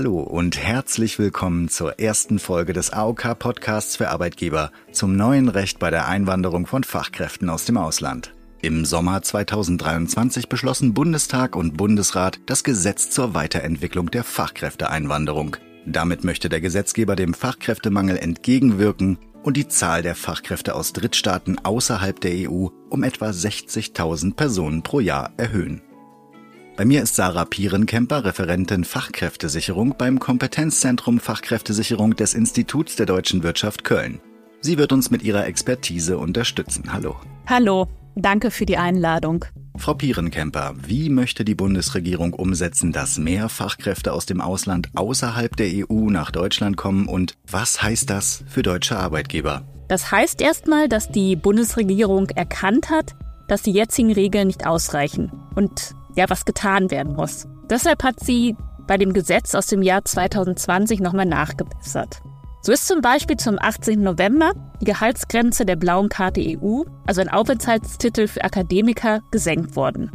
Hallo und herzlich willkommen zur ersten Folge des AOK Podcasts für Arbeitgeber zum neuen Recht bei der Einwanderung von Fachkräften aus dem Ausland. Im Sommer 2023 beschlossen Bundestag und Bundesrat das Gesetz zur Weiterentwicklung der Fachkräfteeinwanderung. Damit möchte der Gesetzgeber dem Fachkräftemangel entgegenwirken und die Zahl der Fachkräfte aus Drittstaaten außerhalb der EU um etwa 60.000 Personen pro Jahr erhöhen. Bei mir ist Sarah Pierenkemper, Referentin Fachkräftesicherung beim Kompetenzzentrum Fachkräftesicherung des Instituts der deutschen Wirtschaft Köln. Sie wird uns mit ihrer Expertise unterstützen. Hallo. Hallo, danke für die Einladung. Frau Pierenkemper, wie möchte die Bundesregierung umsetzen, dass mehr Fachkräfte aus dem Ausland außerhalb der EU nach Deutschland kommen und was heißt das für deutsche Arbeitgeber? Das heißt erstmal, dass die Bundesregierung erkannt hat, dass die jetzigen Regeln nicht ausreichen und ja was getan werden muss. Deshalb hat sie bei dem Gesetz aus dem Jahr 2020 nochmal nachgebessert. So ist zum Beispiel zum 18. November die Gehaltsgrenze der blauen Karte EU, also ein Aufenthaltstitel für Akademiker, gesenkt worden.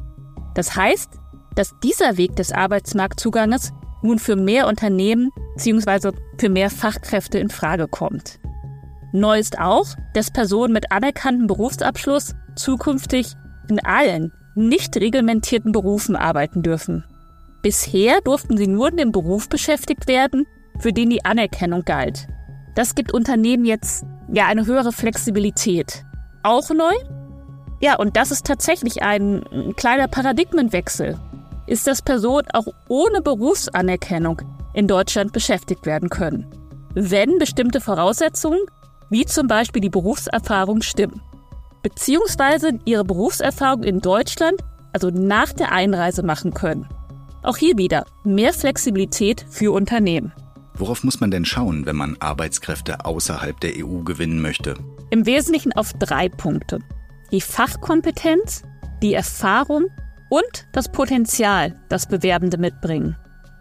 Das heißt, dass dieser Weg des Arbeitsmarktzuganges nun für mehr Unternehmen bzw. für mehr Fachkräfte in Frage kommt. Neu ist auch, dass Personen mit anerkanntem Berufsabschluss zukünftig in allen nicht reglementierten Berufen arbeiten dürfen. Bisher durften sie nur in dem Beruf beschäftigt werden, für den die Anerkennung galt. Das gibt Unternehmen jetzt ja eine höhere Flexibilität. Auch neu? Ja, und das ist tatsächlich ein, ein kleiner Paradigmenwechsel. Ist, dass Personen auch ohne Berufsanerkennung in Deutschland beschäftigt werden können. Wenn bestimmte Voraussetzungen, wie zum Beispiel die Berufserfahrung, stimmen beziehungsweise ihre Berufserfahrung in Deutschland, also nach der Einreise, machen können. Auch hier wieder mehr Flexibilität für Unternehmen. Worauf muss man denn schauen, wenn man Arbeitskräfte außerhalb der EU gewinnen möchte? Im Wesentlichen auf drei Punkte. Die Fachkompetenz, die Erfahrung und das Potenzial, das Bewerbende mitbringen.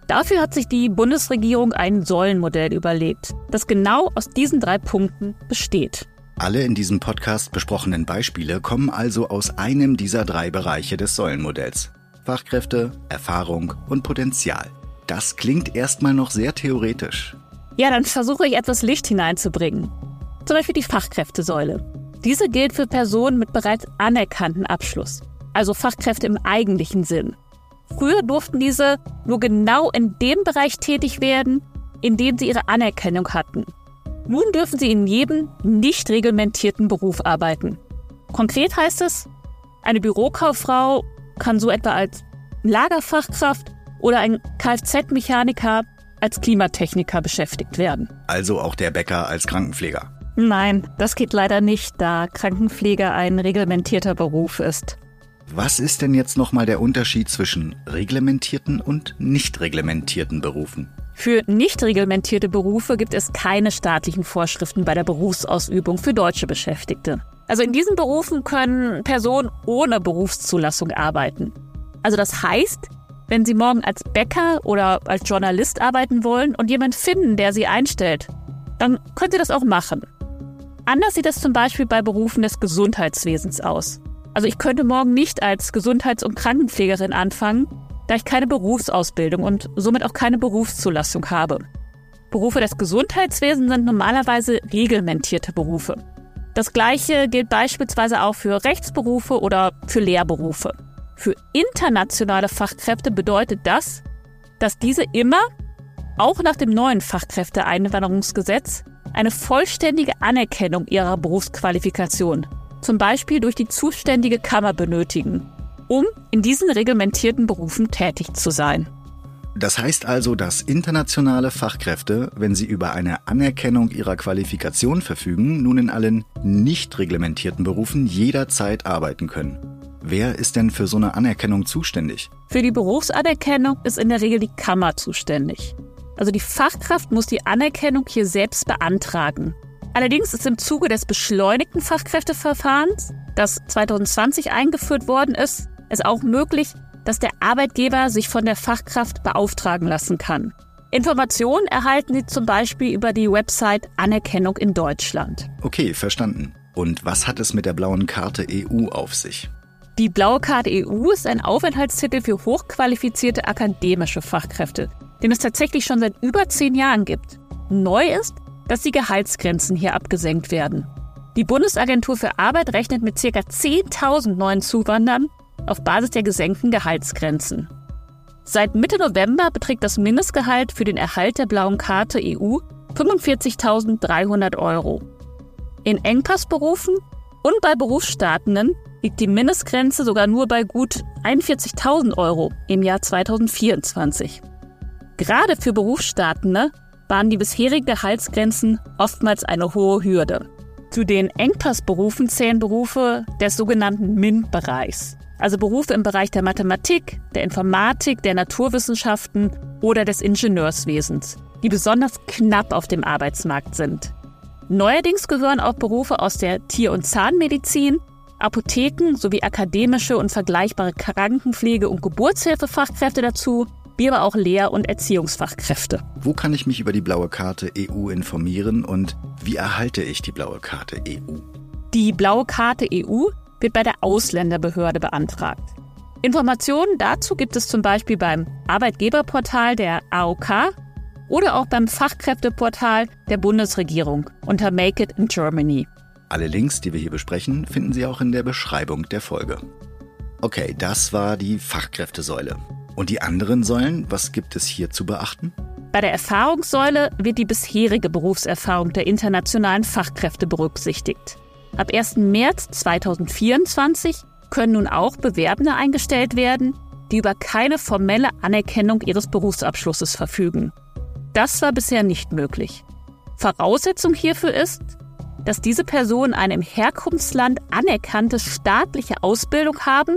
Dafür hat sich die Bundesregierung ein Säulenmodell überlegt, das genau aus diesen drei Punkten besteht. Alle in diesem Podcast besprochenen Beispiele kommen also aus einem dieser drei Bereiche des Säulenmodells. Fachkräfte, Erfahrung und Potenzial. Das klingt erstmal noch sehr theoretisch. Ja, dann versuche ich etwas Licht hineinzubringen. Zum Beispiel die Fachkräftesäule. Diese gilt für Personen mit bereits anerkannten Abschluss, also Fachkräfte im eigentlichen Sinn. Früher durften diese nur genau in dem Bereich tätig werden, in dem sie ihre Anerkennung hatten. Nun dürfen sie in jedem nicht reglementierten Beruf arbeiten. Konkret heißt es, eine Bürokauffrau kann so etwa als Lagerfachkraft oder ein Kfz-Mechaniker als Klimatechniker beschäftigt werden. Also auch der Bäcker als Krankenpfleger. Nein, das geht leider nicht, da Krankenpfleger ein reglementierter Beruf ist. Was ist denn jetzt nochmal der Unterschied zwischen reglementierten und nicht reglementierten Berufen? Für nicht reglementierte Berufe gibt es keine staatlichen Vorschriften bei der Berufsausübung für deutsche Beschäftigte. Also in diesen Berufen können Personen ohne Berufszulassung arbeiten. Also das heißt, wenn Sie morgen als Bäcker oder als Journalist arbeiten wollen und jemand finden, der Sie einstellt, dann können Sie das auch machen. Anders sieht es zum Beispiel bei Berufen des Gesundheitswesens aus. Also ich könnte morgen nicht als Gesundheits- und Krankenpflegerin anfangen, da ich keine Berufsausbildung und somit auch keine Berufszulassung habe. Berufe des Gesundheitswesens sind normalerweise reglementierte Berufe. Das gleiche gilt beispielsweise auch für Rechtsberufe oder für Lehrberufe. Für internationale Fachkräfte bedeutet das, dass diese immer, auch nach dem neuen Fachkräfteeinwanderungsgesetz, eine vollständige Anerkennung ihrer Berufsqualifikation, zum Beispiel durch die zuständige Kammer benötigen um in diesen reglementierten Berufen tätig zu sein. Das heißt also, dass internationale Fachkräfte, wenn sie über eine Anerkennung ihrer Qualifikation verfügen, nun in allen nicht reglementierten Berufen jederzeit arbeiten können. Wer ist denn für so eine Anerkennung zuständig? Für die Berufsanerkennung ist in der Regel die Kammer zuständig. Also die Fachkraft muss die Anerkennung hier selbst beantragen. Allerdings ist im Zuge des beschleunigten Fachkräfteverfahrens, das 2020 eingeführt worden ist, es auch möglich, dass der Arbeitgeber sich von der Fachkraft beauftragen lassen kann. Informationen erhalten Sie zum Beispiel über die Website Anerkennung in Deutschland. Okay, verstanden. Und was hat es mit der blauen Karte EU auf sich? Die blaue Karte EU ist ein Aufenthaltstitel für hochqualifizierte akademische Fachkräfte, den es tatsächlich schon seit über zehn Jahren gibt. Neu ist, dass die Gehaltsgrenzen hier abgesenkt werden. Die Bundesagentur für Arbeit rechnet mit ca. 10.000 neuen Zuwandern auf Basis der gesenkten Gehaltsgrenzen. Seit Mitte November beträgt das Mindestgehalt für den Erhalt der blauen Karte EU 45.300 Euro. In Engpassberufen und bei Berufsstartenden liegt die Mindestgrenze sogar nur bei gut 41.000 Euro im Jahr 2024. Gerade für Berufsstartende waren die bisherigen Gehaltsgrenzen oftmals eine hohe Hürde. Zu den Engpassberufen zählen Berufe des sogenannten MINT-Bereichs, also Berufe im Bereich der Mathematik, der Informatik, der Naturwissenschaften oder des Ingenieurswesens, die besonders knapp auf dem Arbeitsmarkt sind. Neuerdings gehören auch Berufe aus der Tier- und Zahnmedizin, Apotheken sowie akademische und vergleichbare Krankenpflege- und Geburtshilfefachkräfte dazu, wie aber auch Lehr- und Erziehungsfachkräfte. Wo kann ich mich über die blaue Karte EU informieren und wie erhalte ich die blaue Karte EU? Die blaue Karte EU wird bei der Ausländerbehörde beantragt. Informationen dazu gibt es zum Beispiel beim Arbeitgeberportal der AOK oder auch beim Fachkräfteportal der Bundesregierung unter Make It in Germany. Alle Links, die wir hier besprechen, finden Sie auch in der Beschreibung der Folge. Okay, das war die Fachkräftesäule. Und die anderen Säulen, was gibt es hier zu beachten? Bei der Erfahrungssäule wird die bisherige Berufserfahrung der internationalen Fachkräfte berücksichtigt. Ab 1. März 2024 können nun auch Bewerbende eingestellt werden, die über keine formelle Anerkennung ihres Berufsabschlusses verfügen. Das war bisher nicht möglich. Voraussetzung hierfür ist, dass diese Personen eine im Herkunftsland anerkannte staatliche Ausbildung haben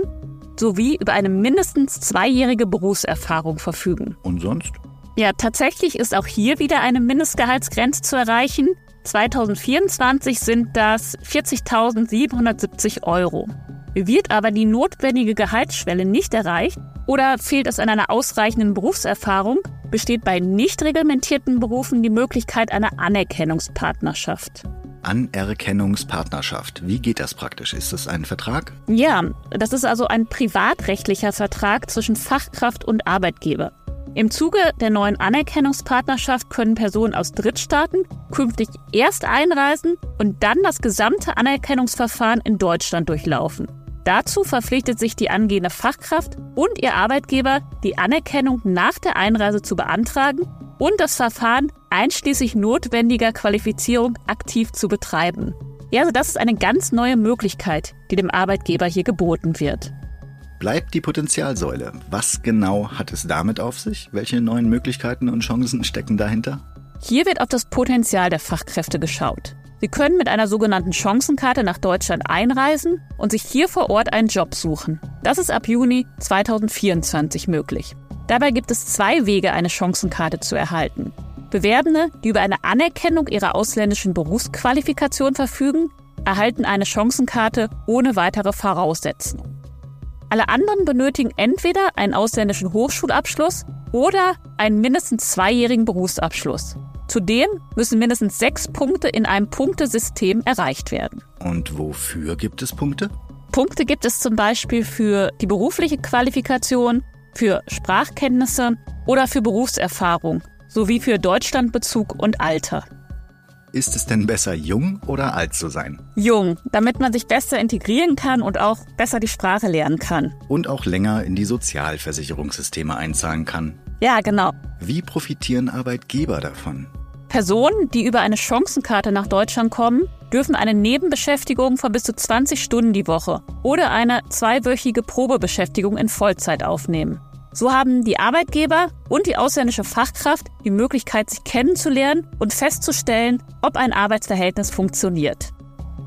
sowie über eine mindestens zweijährige Berufserfahrung verfügen. Und sonst? Ja, tatsächlich ist auch hier wieder eine Mindestgehaltsgrenze zu erreichen. 2024 sind das 40.770 Euro. Wird aber die notwendige Gehaltsschwelle nicht erreicht oder fehlt es an einer ausreichenden Berufserfahrung, besteht bei nicht reglementierten Berufen die Möglichkeit einer Anerkennungspartnerschaft. Anerkennungspartnerschaft. Wie geht das praktisch? Ist das ein Vertrag? Ja, das ist also ein privatrechtlicher Vertrag zwischen Fachkraft und Arbeitgeber. Im Zuge der neuen Anerkennungspartnerschaft können Personen aus Drittstaaten künftig erst einreisen und dann das gesamte Anerkennungsverfahren in Deutschland durchlaufen. Dazu verpflichtet sich die angehende Fachkraft und ihr Arbeitgeber, die Anerkennung nach der Einreise zu beantragen und das Verfahren einschließlich notwendiger Qualifizierung aktiv zu betreiben. Ja, also das ist eine ganz neue Möglichkeit, die dem Arbeitgeber hier geboten wird. Bleibt die Potenzialsäule. Was genau hat es damit auf sich? Welche neuen Möglichkeiten und Chancen stecken dahinter? Hier wird auf das Potenzial der Fachkräfte geschaut. Sie können mit einer sogenannten Chancenkarte nach Deutschland einreisen und sich hier vor Ort einen Job suchen. Das ist ab Juni 2024 möglich. Dabei gibt es zwei Wege, eine Chancenkarte zu erhalten. Bewerbende, die über eine Anerkennung ihrer ausländischen Berufsqualifikation verfügen, erhalten eine Chancenkarte ohne weitere Voraussetzungen. Alle anderen benötigen entweder einen ausländischen Hochschulabschluss oder einen mindestens zweijährigen Berufsabschluss. Zudem müssen mindestens sechs Punkte in einem Punktesystem erreicht werden. Und wofür gibt es Punkte? Punkte gibt es zum Beispiel für die berufliche Qualifikation, für Sprachkenntnisse oder für Berufserfahrung sowie für Deutschlandbezug und Alter. Ist es denn besser, jung oder alt zu sein? Jung, damit man sich besser integrieren kann und auch besser die Sprache lernen kann. Und auch länger in die Sozialversicherungssysteme einzahlen kann. Ja, genau. Wie profitieren Arbeitgeber davon? Personen, die über eine Chancenkarte nach Deutschland kommen, dürfen eine Nebenbeschäftigung von bis zu 20 Stunden die Woche oder eine zweiwöchige Probebeschäftigung in Vollzeit aufnehmen. So haben die Arbeitgeber und die ausländische Fachkraft die Möglichkeit, sich kennenzulernen und festzustellen, ob ein Arbeitsverhältnis funktioniert.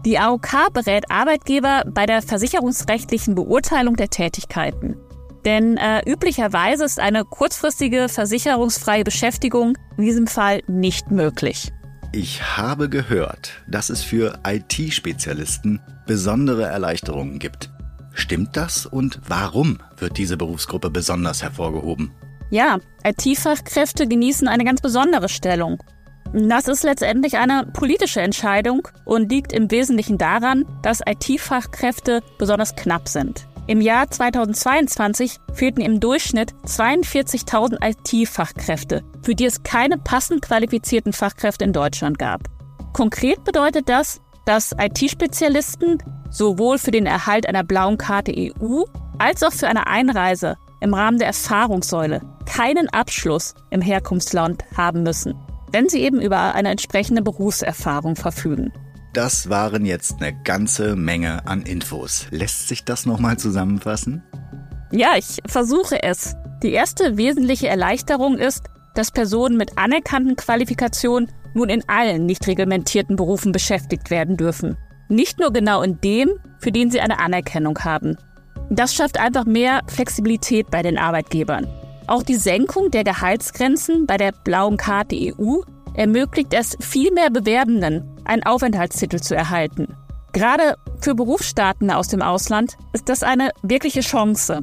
Die AOK berät Arbeitgeber bei der versicherungsrechtlichen Beurteilung der Tätigkeiten. Denn äh, üblicherweise ist eine kurzfristige versicherungsfreie Beschäftigung in diesem Fall nicht möglich. Ich habe gehört, dass es für IT-Spezialisten besondere Erleichterungen gibt. Stimmt das und warum wird diese Berufsgruppe besonders hervorgehoben? Ja, IT-Fachkräfte genießen eine ganz besondere Stellung. Das ist letztendlich eine politische Entscheidung und liegt im Wesentlichen daran, dass IT-Fachkräfte besonders knapp sind. Im Jahr 2022 fehlten im Durchschnitt 42.000 IT-Fachkräfte, für die es keine passend qualifizierten Fachkräfte in Deutschland gab. Konkret bedeutet das, dass IT-Spezialisten sowohl für den Erhalt einer blauen Karte EU als auch für eine Einreise im Rahmen der Erfahrungssäule keinen Abschluss im Herkunftsland haben müssen, wenn sie eben über eine entsprechende Berufserfahrung verfügen. Das waren jetzt eine ganze Menge an Infos. Lässt sich das nochmal zusammenfassen? Ja, ich versuche es. Die erste wesentliche Erleichterung ist, dass Personen mit anerkannten Qualifikationen nun in allen nicht reglementierten Berufen beschäftigt werden dürfen. Nicht nur genau in dem, für den sie eine Anerkennung haben. Das schafft einfach mehr Flexibilität bei den Arbeitgebern. Auch die Senkung der Gehaltsgrenzen bei der blauen Karte EU ermöglicht es viel mehr Bewerbenden, einen Aufenthaltstitel zu erhalten. Gerade für Berufsstaaten aus dem Ausland ist das eine wirkliche Chance.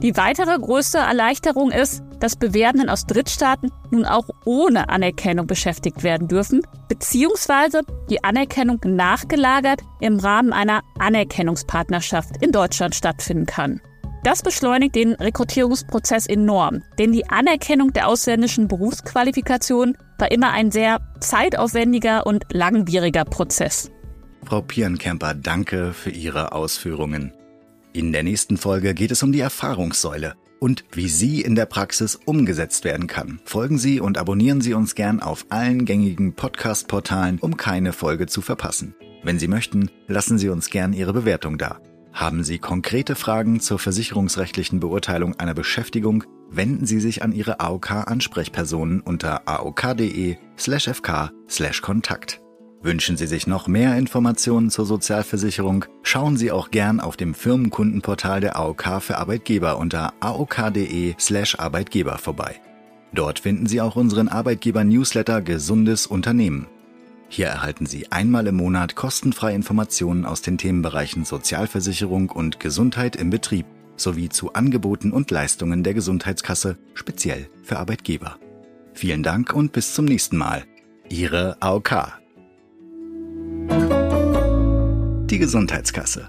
Die weitere größte Erleichterung ist, dass Bewerbenden aus Drittstaaten nun auch ohne Anerkennung beschäftigt werden dürfen, beziehungsweise die Anerkennung nachgelagert im Rahmen einer Anerkennungspartnerschaft in Deutschland stattfinden kann. Das beschleunigt den Rekrutierungsprozess enorm, denn die Anerkennung der ausländischen Berufsqualifikation war immer ein sehr zeitaufwendiger und langwieriger Prozess. Frau Pierenkemper, danke für Ihre Ausführungen. In der nächsten Folge geht es um die Erfahrungssäule und wie sie in der Praxis umgesetzt werden kann. Folgen Sie und abonnieren Sie uns gern auf allen gängigen Podcast-Portalen, um keine Folge zu verpassen. Wenn Sie möchten, lassen Sie uns gern Ihre Bewertung da. Haben Sie konkrete Fragen zur versicherungsrechtlichen Beurteilung einer Beschäftigung, wenden Sie sich an Ihre AOK-Ansprechpersonen unter aok.de/fk/kontakt. Wünschen Sie sich noch mehr Informationen zur Sozialversicherung? Schauen Sie auch gern auf dem Firmenkundenportal der AOK für Arbeitgeber unter aok.de/arbeitgeber vorbei. Dort finden Sie auch unseren Arbeitgeber-Newsletter Gesundes Unternehmen. Hier erhalten Sie einmal im Monat kostenfreie Informationen aus den Themenbereichen Sozialversicherung und Gesundheit im Betrieb sowie zu Angeboten und Leistungen der Gesundheitskasse speziell für Arbeitgeber. Vielen Dank und bis zum nächsten Mal. Ihre AOK. Die Gesundheitskasse